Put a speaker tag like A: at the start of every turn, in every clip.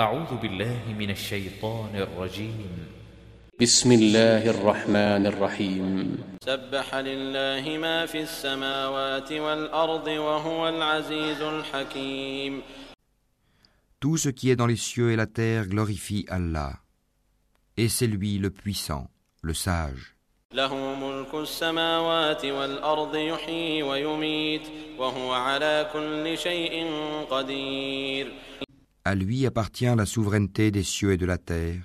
A: أعوذ بالله من الشيطان الرجيم بسم الله الرحمن الرحيم سبح لله ما في السماوات والأرض وهو العزيز الحكيم Tout ce qui est dans les cieux et la terre glorifie Allah. Et c'est lui le puissant, le sage. له ملك السماوات والأرض يحيي ويميت وهو على كل
B: شيء قدير
A: À lui appartient la souveraineté des cieux et de la terre.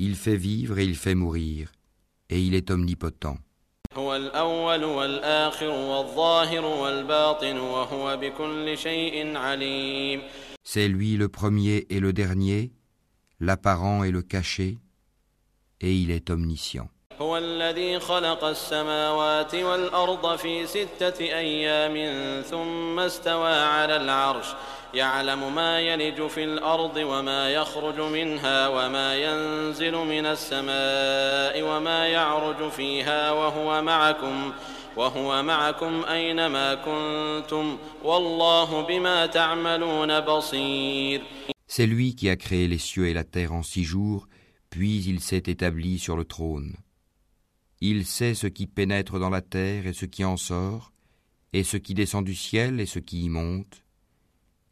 A: Il fait vivre et il fait mourir, et il est omnipotent. C'est lui le premier et le dernier, l'apparent et le caché, et il est omniscient. C'est lui qui a créé les cieux et la terre en six jours, puis il s'est établi sur le trône. Il sait ce qui pénètre dans la terre et ce qui en sort, et ce qui descend du ciel et ce qui y monte.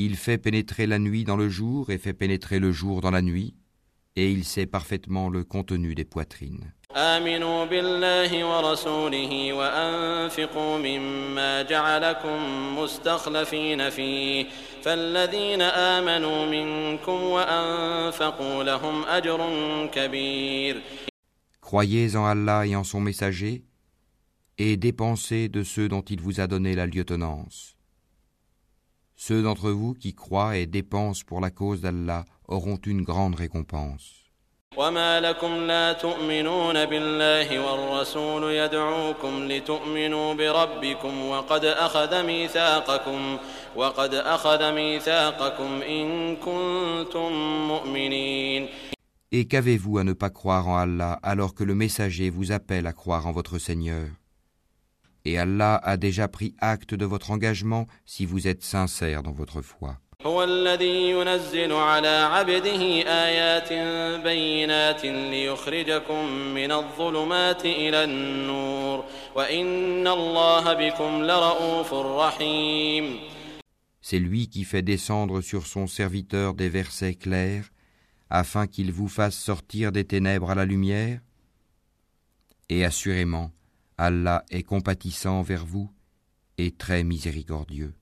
A: Il fait pénétrer la nuit dans le jour et fait pénétrer le jour dans la nuit, et il sait parfaitement le contenu des poitrines. Croyez en Allah et en son messager et dépensez de ceux dont il vous a donné la lieutenance. Ceux d'entre vous qui croient et dépensent pour la cause d'Allah auront une grande récompense. Et qu'avez-vous à ne pas croire en Allah alors que le messager vous appelle à croire en votre Seigneur et Allah a déjà pris acte de votre engagement si vous êtes sincère dans votre foi. C'est lui qui fait descendre sur son serviteur des versets clairs afin qu'il vous fasse sortir des ténèbres à la lumière Et assurément, Allah est compatissant envers vous et très miséricordieux.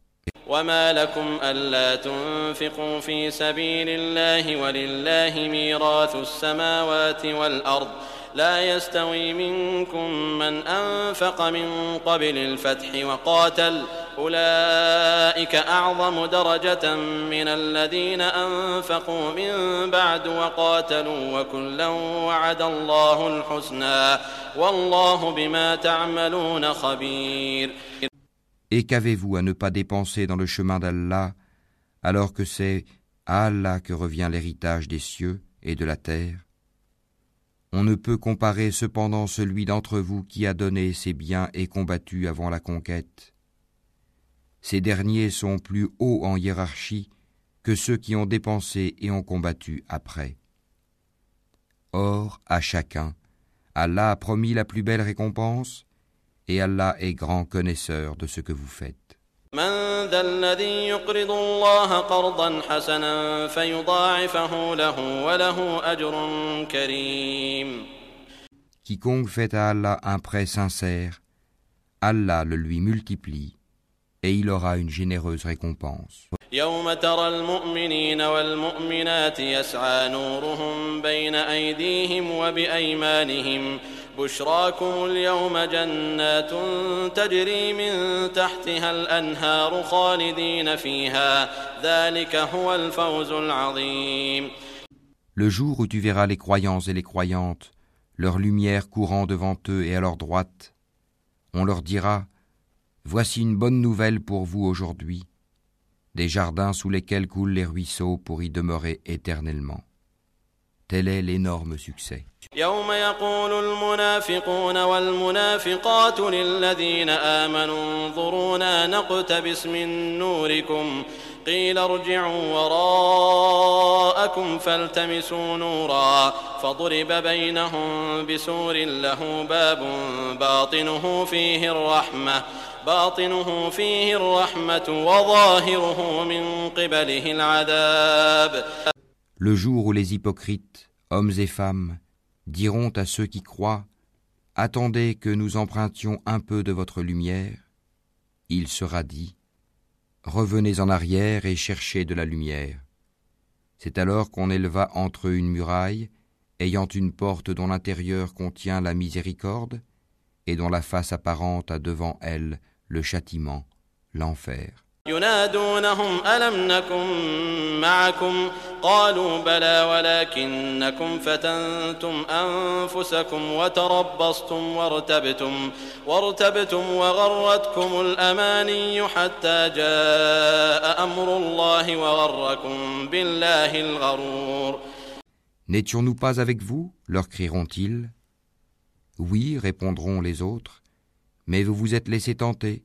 A: لا يستوي منكم من أنفق من قبل الفتح وقاتل أولئك أعظم درجة من الذين أنفقوا من بعد وقاتلوا وكلا وعد الله الحسنى والله بما تعملون خبير Et qu'avez-vous à ne pas dépenser dans le chemin d'Allah alors que c'est à Allah que revient l'héritage des cieux et de la terre On ne peut comparer cependant celui d'entre vous qui a donné ses biens et combattu avant la conquête. Ces derniers sont plus hauts en hiérarchie que ceux qui ont dépensé et ont combattu après. Or, à chacun, Allah a promis la plus belle récompense, et Allah est grand connaisseur de ce que vous faites. من
B: ذا الذي يقرض الله قرضا حسنا فيضاعفه له وله أجر كريم Quiconque
A: fait à Allah un prêt sincère, Allah le lui multiplie et il aura une généreuse récompense. يوم ترى المؤمنين والمؤمنات يسعى نورهم بين أيديهم وبأيمانهم Le jour où tu verras les croyants et les croyantes, leur lumière courant devant eux et à leur droite, on leur dira Voici une bonne nouvelle pour vous aujourd'hui, des jardins sous lesquels coulent les ruisseaux pour y demeurer éternellement. Tel est l'énorme succès. يوم يقول المنافقون والمنافقات للذين آمنوا انظرونا
B: نقتبس من نوركم قيل ارجعوا وراءكم فالتمسوا نورا فضرب بينهم بسور له باب باطنه فيه الرحمة باطنه فيه الرحمة وظاهره من قبله العذاب
A: le jour où les hypocrites, hommes et femmes, diront à ceux qui croient, Attendez que nous empruntions un peu de votre lumière, il sera dit, Revenez en arrière et cherchez de la lumière. C'est alors qu'on éleva entre eux une muraille, ayant une porte dont l'intérieur contient la miséricorde, et dont la face apparente a devant elle le châtiment, l'enfer.
B: ينادونهم ألم نكن معكم قالوا بلى ولكنكم فتنتم أنفسكم وتربصتم وارتبتم وارتبتم وغرتكم الأماني حتى جاء أمر الله وغركم بالله الغرور N'étions-nous
A: pas avec vous leur crieront-ils. Oui, répondront les autres, mais vous vous êtes laissé tenter.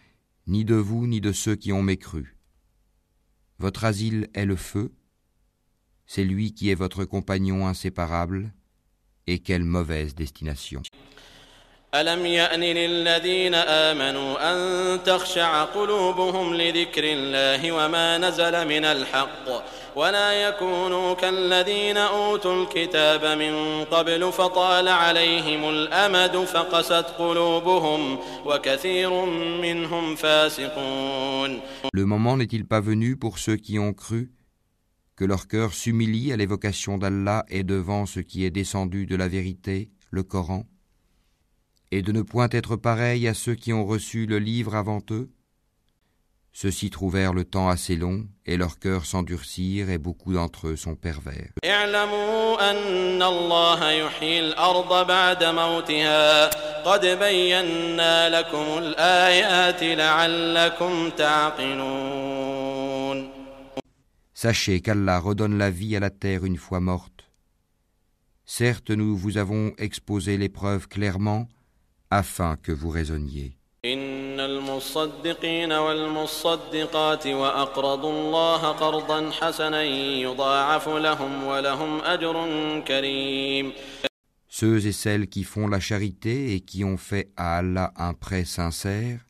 A: ni de vous, ni de ceux qui ont mécru. Votre asile est le feu, c'est lui qui est votre compagnon inséparable, et quelle mauvaise destination. ألم يأن للذين آمنوا أن تخشع قلوبهم لذكر الله
B: وما نزل من الحق ولا يكونوا كالذين أوتوا الكتاب من قبل فطال عليهم الأمد فقست قلوبهم وكثير منهم فاسقون Le
A: moment n'est-il pas venu pour ceux qui ont cru que leur cœur s'humilie à l'évocation d'Allah et devant ce qui est descendu de la vérité, le Coran et de ne point être pareil à ceux qui ont reçu le livre avant eux Ceux-ci trouvèrent le temps assez long, et leurs cœurs s'endurcirent, et beaucoup d'entre eux sont pervers. Sachez qu'Allah redonne la vie à la terre une fois morte. Certes, nous vous avons exposé l'épreuve clairement, afin que vous raisonniez. Ceux et celles qui font la charité et qui ont fait à Allah un prêt sincère,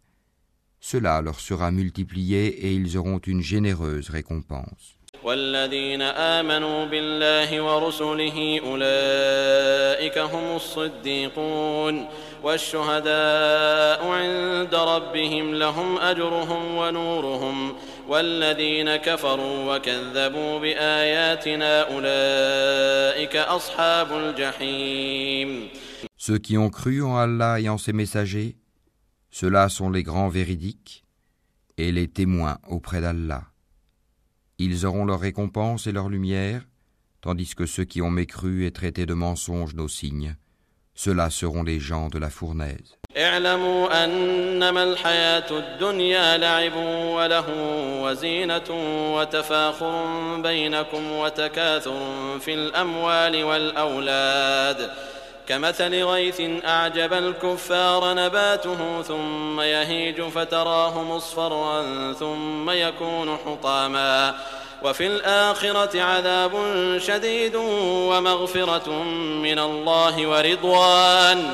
A: cela leur sera multiplié et ils auront une généreuse récompense. والذين آمنوا بالله ورسله أولئك هم الصديقون والشهداء عند ربهم لهم أجرهم ونورهم والذين كفروا وكذبوا بآياتنا أولئك أصحاب الجحيم Ceux qui ont cru en Allah et en ses messagers, ceux-là sont les grands véridiques et les témoins auprès d'Allah. Ils auront leur récompense et leur lumière, tandis que ceux qui ont mécru et traité de mensonges nos signes, ceux-là seront les gens de la fournaise.
B: كمثل غيث أعجب الكفار نباته ثم يهيج فتراه مصفرا ثم يكون حطاما وفي الآخرة عذاب شديد ومغفرة من الله ورضوان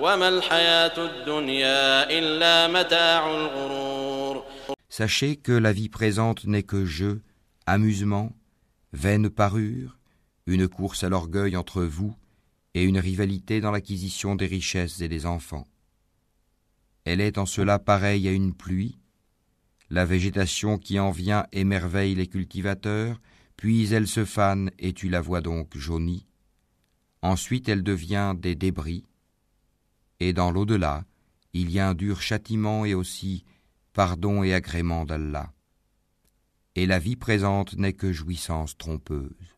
B: وما الحياة الدنيا إلا متاع الغرور Sachez
A: que la vie présente n'est que jeu, amusement, vaine parure, une course à l'orgueil entre vous et une rivalité dans l'acquisition des richesses et des enfants. Elle est en cela pareille à une pluie. La végétation qui en vient émerveille les cultivateurs, puis elle se fane et tu la vois donc jaunie. Ensuite elle devient des débris. Et dans l'au-delà, il y a un dur châtiment et aussi pardon et agrément d'Allah. Et la vie présente n'est que jouissance trompeuse.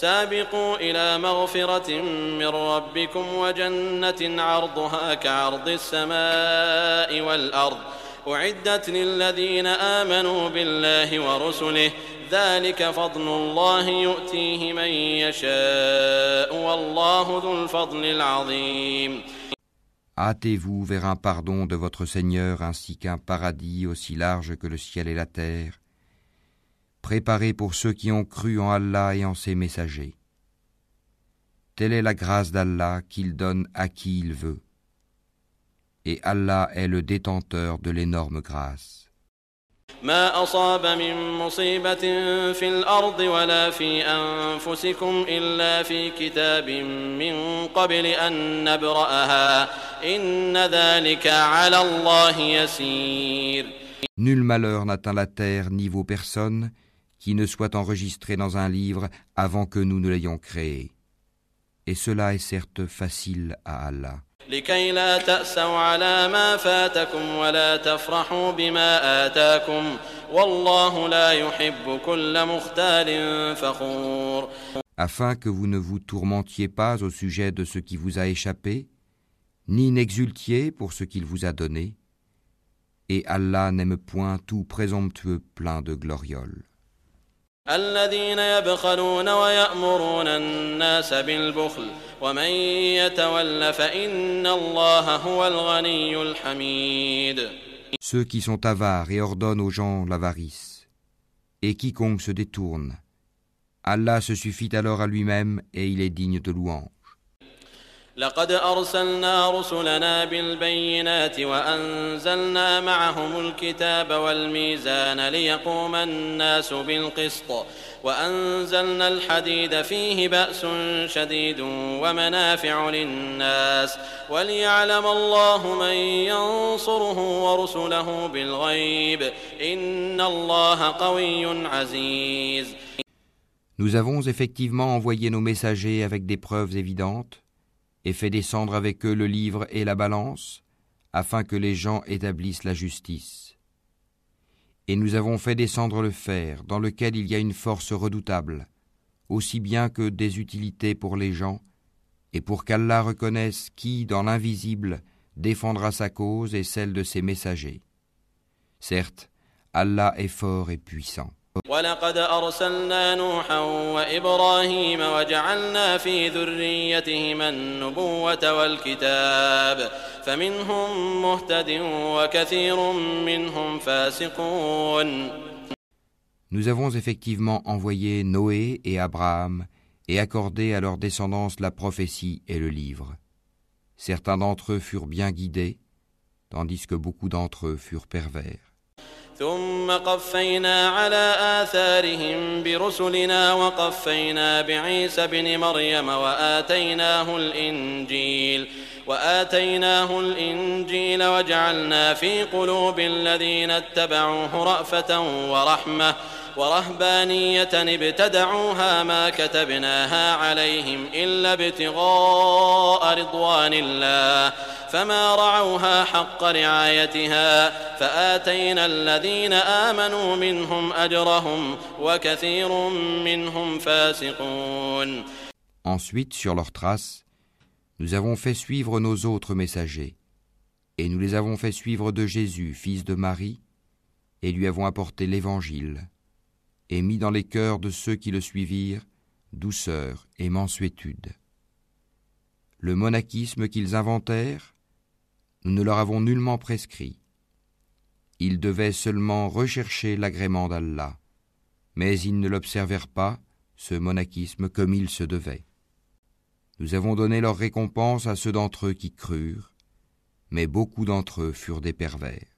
A: سابقوا إلى مغفرة من ربكم وجنة عرضها
B: كعرض السماء والأرض أعدت للذين آمنوا بالله ورسله ذلك فضل الله يؤتيه من يشاء والله ذو الفضل العظيم Hâtez-vous
A: vers un pardon de votre Seigneur ainsi qu'un paradis aussi large que le ciel et la terre Préparé pour ceux qui ont cru en Allah et en ses messagers. Telle est la grâce d'Allah qu'il donne à qui il veut. Et Allah est le détenteur de l'énorme grâce. Nul malheur n'atteint la terre ni vos personnes, qui ne soit enregistré dans un livre avant que nous ne l'ayons créé. Et cela est certes facile à
B: Allah.
A: Afin que vous ne vous tourmentiez pas au sujet de ce qui vous a échappé, ni n'exultiez pour ce qu'il vous a donné, et Allah n'aime point tout présomptueux plein de glorioles. Ceux qui sont avares et ordonnent aux gens l'avarice, et quiconque se détourne, Allah se suffit alors à lui-même et il est digne de louange. لقد أرسلنا رسلنا بالبينات
B: وأنزلنا معهم الكتاب والميزان ليقوم الناس بالقسط وأنزلنا الحديد فيه بأس شديد ومنافع للناس وليعلم الله من ينصره ورسله
A: بالغيب إن الله قوي عزيز Nous avons effectivement envoyé nos messagers avec des preuves évidentes et fait descendre avec eux le livre et la balance, afin que les gens établissent la justice. Et nous avons fait descendre le fer, dans lequel il y a une force redoutable, aussi bien que des utilités pour les gens, et pour qu'Allah reconnaisse qui, dans l'invisible, défendra sa cause et celle de ses messagers. Certes, Allah est fort et puissant. Nous avons effectivement envoyé Noé et Abraham et accordé à leur descendance la prophétie et le livre. Certains d'entre eux furent bien guidés, tandis que beaucoup d'entre eux furent pervers.
B: ثم قفينا على آثارهم برسلنا وقفينا بعيسى بن مريم وآتيناه الإنجيل وآتيناه الإنجيل وجعلنا في قلوب الذين اتبعوه رأفة ورحمة ورهبانية ابتدعوها ما كتبناها عليهم إلا ابتغاء رضوان الله فما رعوها
A: حق رعايتها فآتينا الذين آمنوا منهم أجرهم وكثير منهم فاسقون Ensuite, sur leurs traces, nous avons fait suivre nos autres messagers, et nous les avons fait suivre de Jésus, fils de Marie, et lui avons apporté l'Évangile et mis dans les cœurs de ceux qui le suivirent douceur et mansuétude. Le monachisme qu'ils inventèrent, nous ne leur avons nullement prescrit. Ils devaient seulement rechercher l'agrément d'Allah, mais ils ne l'observèrent pas, ce monachisme, comme il se devait. Nous avons donné leur récompense à ceux d'entre eux qui crurent, mais beaucoup d'entre eux furent des pervers.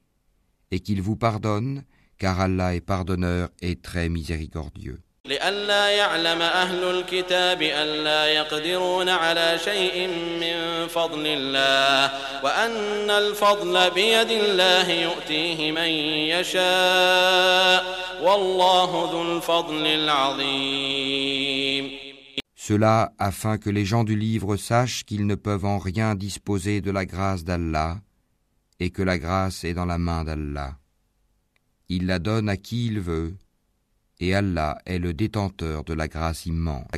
A: et qu'il vous pardonne, car Allah est pardonneur et très miséricordieux. Cela afin que les gens du livre sachent qu'ils ne peuvent en rien disposer de la grâce d'Allah et que la grâce est dans la main d'Allah. Il la donne à qui il veut, et Allah est le détenteur de la grâce immense.